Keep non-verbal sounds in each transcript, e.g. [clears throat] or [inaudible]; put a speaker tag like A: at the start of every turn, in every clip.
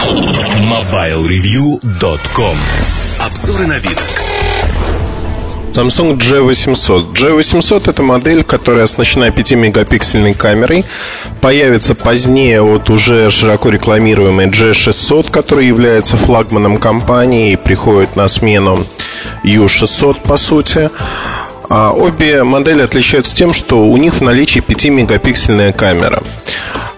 A: MobileReview.com Обзоры на вид.
B: Samsung G800. G800 это модель, которая оснащена 5-мегапиксельной камерой. Появится позднее от уже широко рекламируемой G600, который является флагманом компании и приходит на смену U600 по сути. А обе модели отличаются тем, что у них в наличии 5-мегапиксельная камера.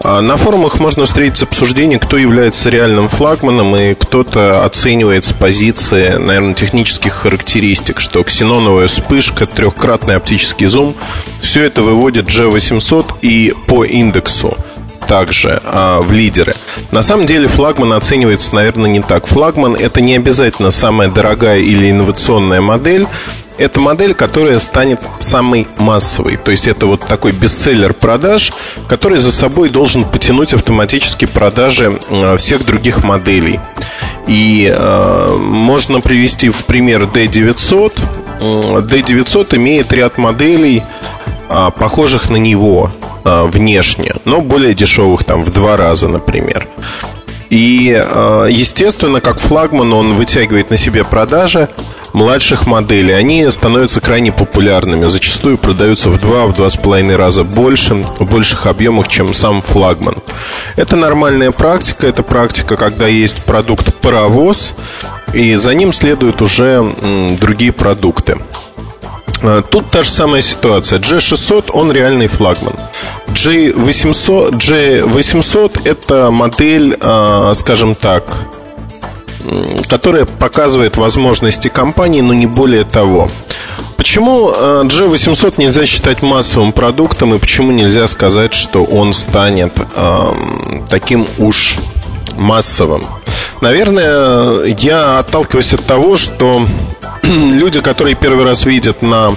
B: А на форумах можно встретить обсуждение, кто является реальным флагманом, и кто-то оценивает с позиции, наверное, технических характеристик, что ксеноновая вспышка, трехкратный оптический зум, все это выводит G800 и по индексу также а, в лидеры. На самом деле флагман оценивается, наверное, не так. Флагман это не обязательно самая дорогая или инновационная модель. Это модель, которая станет самой массовой. То есть это вот такой бестселлер продаж, который за собой должен потянуть автоматически продажи а, всех других моделей. И э, можно привести в пример D900. D900 имеет ряд моделей, э, похожих на него э, внешне, но более дешевых, там в два раза, например. И, естественно, как флагман он вытягивает на себе продажи младших моделей. Они становятся крайне популярными. Зачастую продаются в два, в раза больше, в больших объемах, чем сам флагман. Это нормальная практика. Это практика, когда есть продукт паровоз, и за ним следуют уже другие продукты. А, тут та же самая ситуация. G600, он реальный флагман. G800, G800 это модель, а, скажем так, которая показывает возможности компании, но не более того. Почему G800 э, нельзя считать массовым продуктом и почему нельзя сказать, что он станет э, таким уж массовым? Наверное, я отталкиваюсь от того, что [clears throat] люди, которые первый раз видят на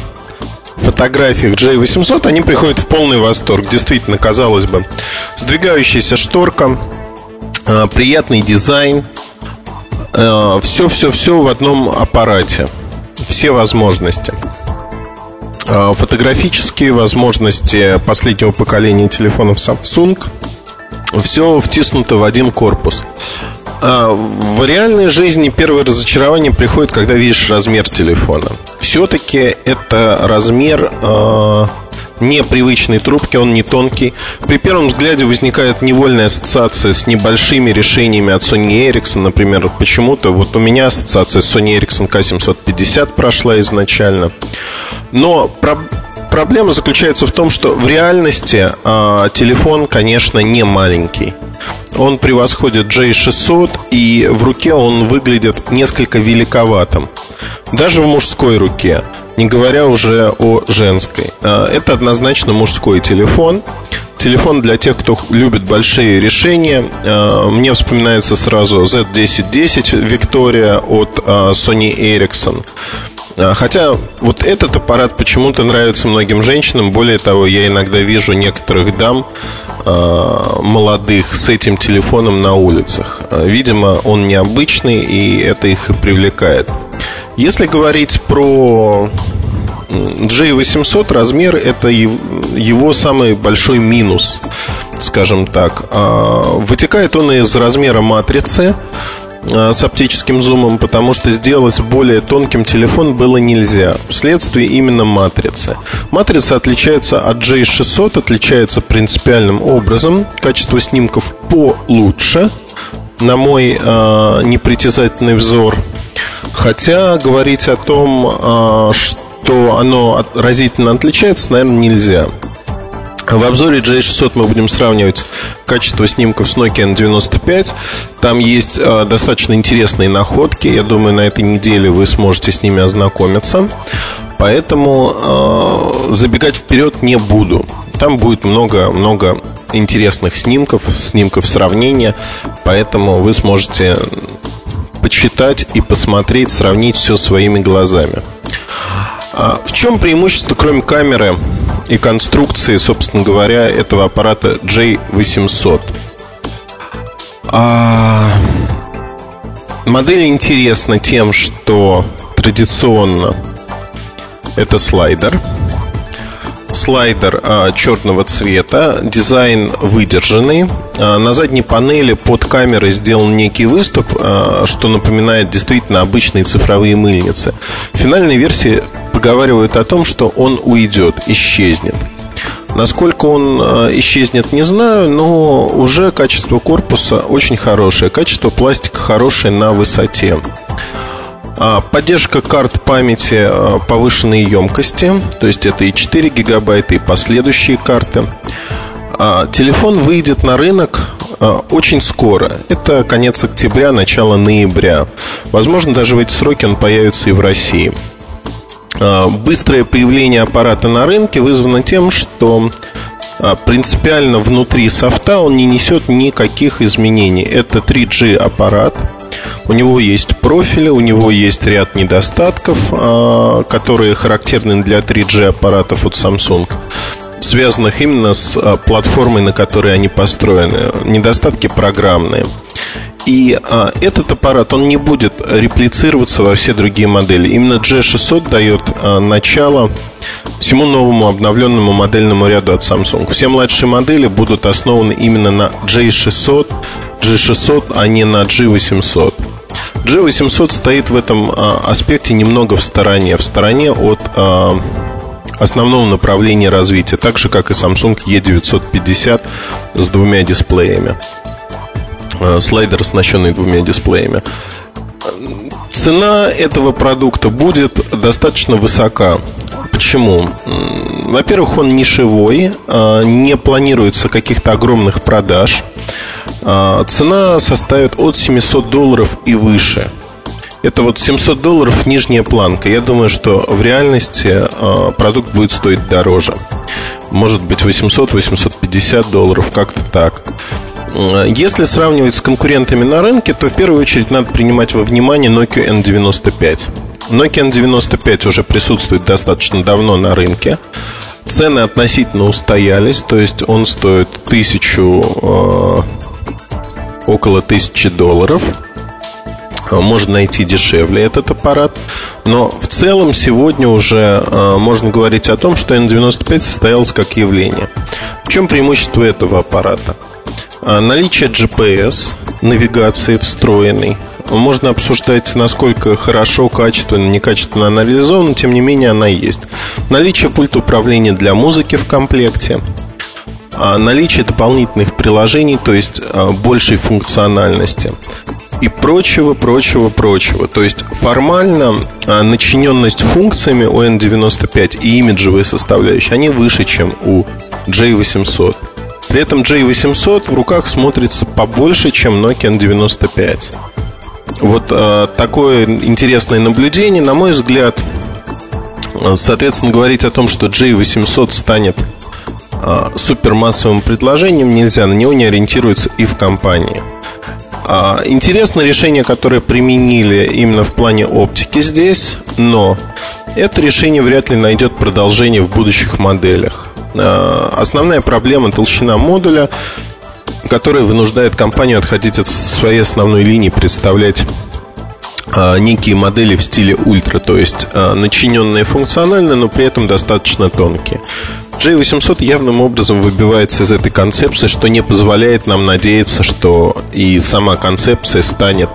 B: фотографиях J800, они приходят в полный восторг. Действительно, казалось бы, сдвигающаяся шторка, э, приятный дизайн, все-все-все в одном аппарате. Все возможности. Э, фотографические возможности последнего поколения телефонов Samsung. Все втиснуто в один корпус. Э, в реальной жизни первое разочарование приходит, когда видишь размер телефона. Все-таки это размер э, непривычной трубки, он не тонкий. При первом взгляде возникает невольная ассоциация с небольшими решениями от Sony Ericsson, например, почему-то вот у меня ассоциация с Sony Ericsson K750 прошла изначально. Но про проблема заключается в том, что в реальности э, телефон, конечно, не маленький. Он превосходит J600, и в руке он выглядит несколько великоватым. Даже в мужской руке не говоря уже о женской. А, это однозначно мужской телефон. Телефон для тех, кто любит большие решения. А, мне вспоминается сразу Z1010 Victoria от а, Sony Ericsson. Хотя вот этот аппарат почему-то нравится многим женщинам. Более того, я иногда вижу некоторых дам молодых с этим телефоном на улицах. Видимо, он необычный, и это их привлекает. Если говорить про J800 размер это его самый большой минус, скажем так. А, вытекает он из размера матрицы а, с оптическим зумом, потому что сделать более тонким телефон было нельзя. Вследствие именно матрицы. Матрица отличается от J600, отличается принципиальным образом. Качество снимков получше, на мой э, непритязательный взор. Хотя говорить о том, а, что оно разительно отличается, наверное, нельзя. В обзоре J600 мы будем сравнивать качество снимков с Nokia N95. Там есть э, достаточно интересные находки. Я думаю, на этой неделе вы сможете с ними ознакомиться. Поэтому э, забегать вперед не буду. Там будет много-много интересных снимков, снимков сравнения. Поэтому вы сможете почитать и посмотреть, сравнить все своими глазами. А в чем преимущество, кроме камеры и конструкции, собственно говоря, этого аппарата J800? А... Модель интересна тем, что традиционно это слайдер. Слайдер а, черного цвета, дизайн выдержанный. А, на задней панели под камерой сделан некий выступ, а, что напоминает действительно обычные цифровые мыльницы. В финальной версии поговаривают о том, что он уйдет, исчезнет. Насколько он исчезнет, не знаю, но уже качество корпуса очень хорошее, качество пластика хорошее на высоте. А, поддержка карт памяти а, повышенной емкости, то есть это и 4 гигабайта, и последующие карты. А, телефон выйдет на рынок очень скоро. Это конец октября, начало ноября. Возможно, даже в эти сроки он появится и в России. Быстрое появление аппарата на рынке вызвано тем, что принципиально внутри софта он не несет никаких изменений. Это 3G аппарат – у него есть профили, у него есть ряд недостатков, а, которые характерны для 3G аппаратов от Samsung связанных именно с а, платформой, на которой они построены. Недостатки программные. И а, этот аппарат, он не будет реплицироваться во все другие модели. Именно G600 дает а, начало всему новому обновленному модельному ряду от Samsung. Все младшие модели будут основаны именно на J600, G600, а не на G800. G800 стоит в этом а, аспекте немного в стороне, в стороне от а, основного направления развития, так же как и Samsung E950 с двумя дисплеями. А, слайдер, оснащенный двумя дисплеями. Цена этого продукта будет достаточно высока. Почему? Во-первых, он нишевой, не планируется каких-то огромных продаж – цена составит от 700 долларов и выше. Это вот 700 долларов нижняя планка. Я думаю, что в реальности а, продукт будет стоить дороже. Может быть 800-850 долларов, как-то так. А, если сравнивать с конкурентами на рынке, то в первую очередь надо принимать во внимание Nokia N95. Nokia N95 уже присутствует достаточно давно на рынке. Цены относительно устоялись, то есть он стоит тысячу около тысячи долларов. А, можно найти дешевле этот аппарат. Но в целом сегодня уже э, можно говорить о том, что N95 состоялось как явление. В чем преимущество этого аппарата? Э, наличие GPS, навигации встроенной. Можно обсуждать, насколько хорошо, качественно, некачественно она реализована, тем не менее она есть. Наличие пульта управления для музыки в комплекте – а, наличие дополнительных приложений, то есть а, большей функциональности и прочего, прочего, прочего. То есть формально а, начиненность функциями у N95 и имиджевые составляющие, они выше, чем у J800. При этом J800 в руках смотрится побольше, чем Nokia N95. Вот э, такое интересное наблюдение, на мой взгляд, соответственно, говорить о том, что J800 станет супермассовым предложением нельзя, на него не ориентируются и в компании. А, интересно решение, которое применили именно в плане оптики здесь, но это решение вряд ли найдет продолжение в будущих моделях. А, основная проблема толщина модуля, которая вынуждает компанию отходить от своей основной линии, представлять некие модели в стиле ультра, то есть начиненные функционально, но при этом достаточно тонкие. J800 явным образом выбивается из этой концепции, что не позволяет нам надеяться, что и сама концепция станет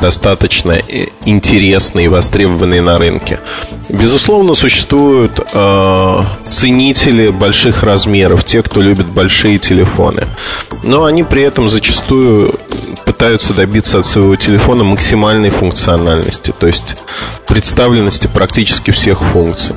B: достаточно э, интересной и востребованной на рынке. Безусловно, существуют э, ценители больших размеров, те, кто любит большие телефоны. Но они при этом зачастую пытаются добиться от своего телефона максимальной функциональности, то есть представленности практически всех функций.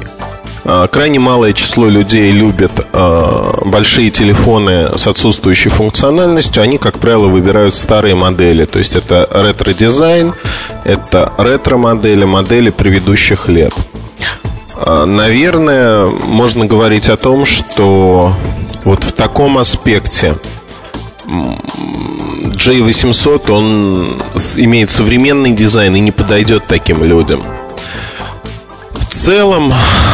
B: А, крайне малое число людей любят а, большие телефоны с отсутствующей функциональностью. Они, как правило, выбирают старые модели. То есть это ретро-дизайн, это ретро-модели, модели предыдущих лет. А, наверное, можно говорить о том, что вот в таком аспекте J800, он имеет современный дизайн и не подойдет таким людям целом, а,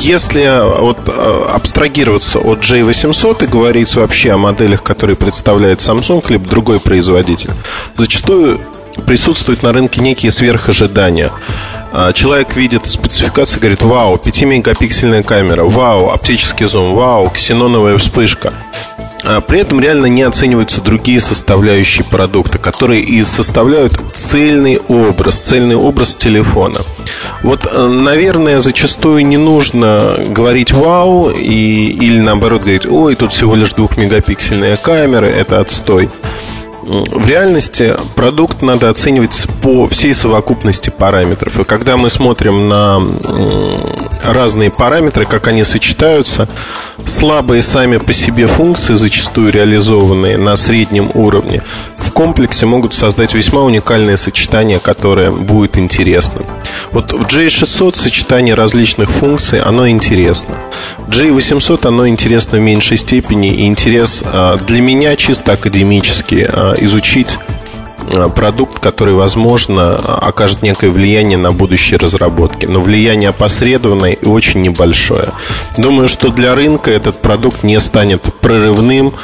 B: если вот а, абстрагироваться от J800 и говорить вообще о моделях, которые представляет Samsung, либо другой производитель, зачастую присутствуют на рынке некие сверхожидания. А, человек видит спецификацию, говорит, вау, 5-мегапиксельная камера, вау, оптический зум, вау, ксеноновая вспышка. А при этом реально не оцениваются другие составляющие продукта, которые и составляют цельный образ, цельный образ телефона. Вот, э, наверное, зачастую не нужно говорить «вау» и, или наоборот говорить «ой, тут всего лишь двухмегапиксельная камера, это отстой». В реальности продукт надо оценивать по всей совокупности параметров. И когда мы смотрим на разные параметры, как они сочетаются, слабые сами по себе функции, зачастую реализованные на среднем уровне, в комплексе могут создать весьма уникальное сочетание, которое будет интересно. Вот в J600 сочетание различных функций, оно интересно. В J800 оно интересно в меньшей степени, и интерес а, для меня чисто академический а, изучить э, продукт, который, возможно, окажет некое влияние на будущие разработки. Но влияние опосредованное и очень небольшое. Думаю, что для рынка этот продукт не станет прорывным,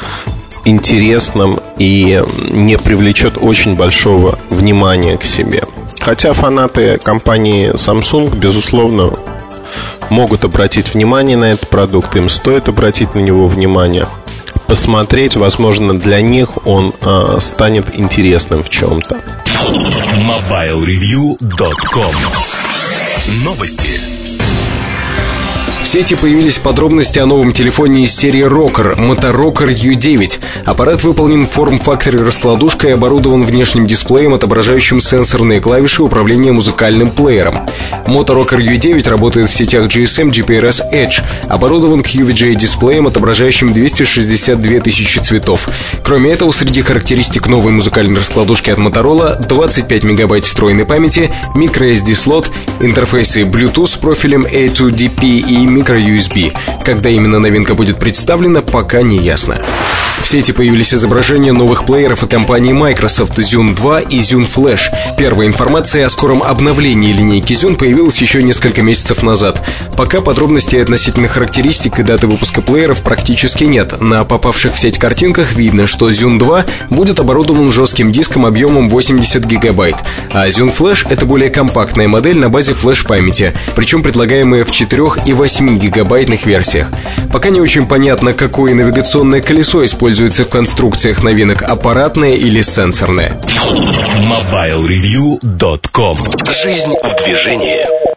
B: интересным и не привлечет очень большого внимания к себе. Хотя фанаты компании Samsung, безусловно, могут обратить внимание на этот продукт, им стоит обратить на него внимание – посмотреть, возможно, для них он э, станет интересным в чем-то.
A: MobileReview.com Новости
C: сети появились подробности о новом телефоне из серии Rocker Motorocker U9. Аппарат выполнен в форм-факторе раскладушкой и оборудован внешним дисплеем, отображающим сенсорные клавиши управления музыкальным плеером. Motorocker U9 работает в сетях GSM GPRS Edge, оборудован QVGA дисплеем, отображающим 262 тысячи цветов. Кроме этого, среди характеристик новой музыкальной раскладушки от Motorola 25 мегабайт встроенной памяти, microSD слот, интерфейсы Bluetooth с профилем A2DP и microUSB. Когда именно новинка будет представлена, пока не ясно. В сети появились изображения новых плееров от компании Microsoft Zune 2 и Zune Flash. Первая информация о скором обновлении линейки Zune появилась еще несколько месяцев назад. Пока подробностей относительно характеристик и даты выпуска плееров практически нет. На попавших в сеть картинках видно, что Zune 2 будет оборудован жестким диском объемом 80 гигабайт, а Zune Flash — это более компактная модель на базе флеш-памяти, причем предлагаемая в 4 и 8 гигабайтных версиях. Пока не очень понятно, какое навигационное колесо используется в конструкциях новинок, аппаратное или сенсорное.
A: MobileReview.com Жизнь в движении